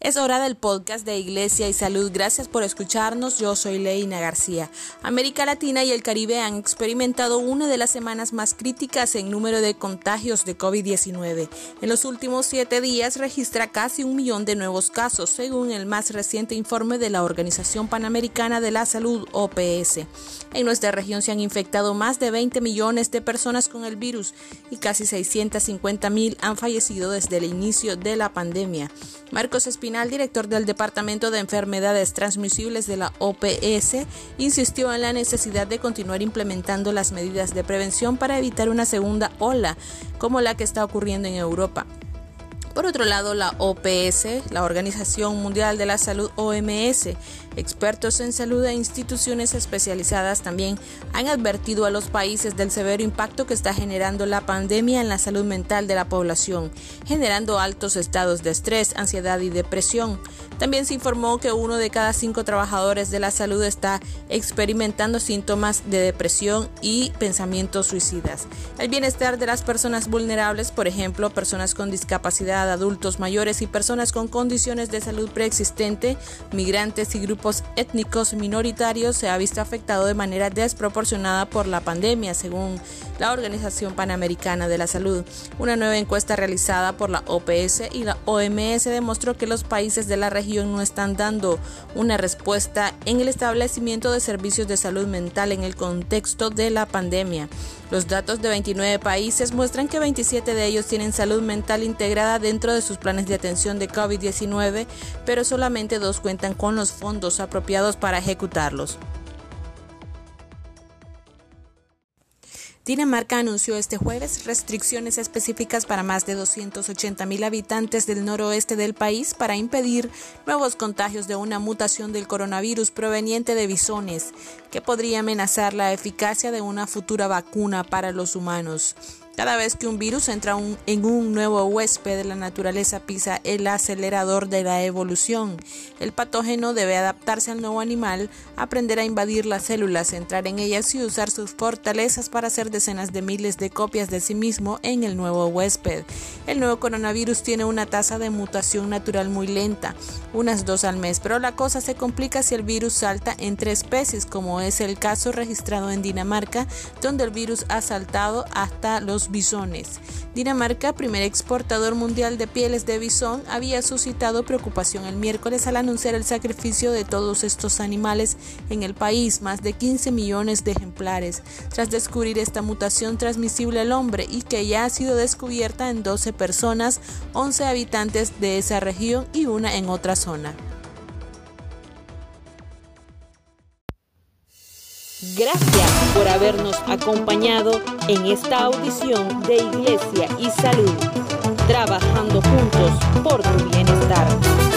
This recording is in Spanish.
Es hora del podcast de Iglesia y Salud. Gracias por escucharnos. Yo soy Leina García. América Latina y el Caribe han experimentado una de las semanas más críticas en número de contagios de COVID-19. En los últimos siete días registra casi un millón de nuevos casos, según el más reciente informe de la Organización Panamericana de la Salud, OPS. En nuestra región se han infectado más de 20 millones de personas con el virus y casi 650 mil han fallecido desde el inicio de la pandemia. Marcos Espinal, director del Departamento de Enfermedades Transmisibles de la OPS, insistió en la necesidad de continuar implementando las medidas de prevención para evitar una segunda ola como la que está ocurriendo en Europa. Por otro lado, la OPS, la Organización Mundial de la Salud OMS, expertos en salud e instituciones especializadas también han advertido a los países del severo impacto que está generando la pandemia en la salud mental de la población, generando altos estados de estrés, ansiedad y depresión. También se informó que uno de cada cinco trabajadores de la salud está experimentando síntomas de depresión y pensamientos suicidas. El bienestar de las personas vulnerables, por ejemplo, personas con discapacidad, adultos mayores y personas con condiciones de salud preexistente, migrantes y grupos étnicos minoritarios se ha visto afectado de manera desproporcionada por la pandemia, según la Organización Panamericana de la Salud. Una nueva encuesta realizada por la OPS y la OMS demostró que los países de la región no están dando una respuesta en el establecimiento de servicios de salud mental en el contexto de la pandemia. Los datos de 29 países muestran que 27 de ellos tienen salud mental integrada dentro de sus planes de atención de COVID-19, pero solamente dos cuentan con los fondos apropiados para ejecutarlos. Dinamarca anunció este jueves restricciones específicas para más de 280 mil habitantes del noroeste del país para impedir nuevos contagios de una mutación del coronavirus proveniente de bisones que podría amenazar la eficacia de una futura vacuna para los humanos. Cada vez que un virus entra en un nuevo huésped, la naturaleza pisa el acelerador de la evolución. El patógeno debe adaptarse al nuevo animal, aprender a invadir las células, entrar en ellas y usar sus fortalezas para hacer decenas de miles de copias de sí mismo en el nuevo huésped. El nuevo coronavirus tiene una tasa de mutación natural muy lenta, unas dos al mes, pero la cosa se complica si el virus salta entre especies, como es el caso registrado en Dinamarca, donde el virus ha saltado hasta bisones. Dinamarca, primer exportador mundial de pieles de bisón, había suscitado preocupación el miércoles al anunciar el sacrificio de todos estos animales en el país, más de 15 millones de ejemplares, tras descubrir esta mutación transmisible al hombre y que ya ha sido descubierta en 12 personas, 11 habitantes de esa región y una en otra zona. Gracias por habernos acompañado en esta audición de Iglesia y Salud, trabajando juntos por tu bienestar.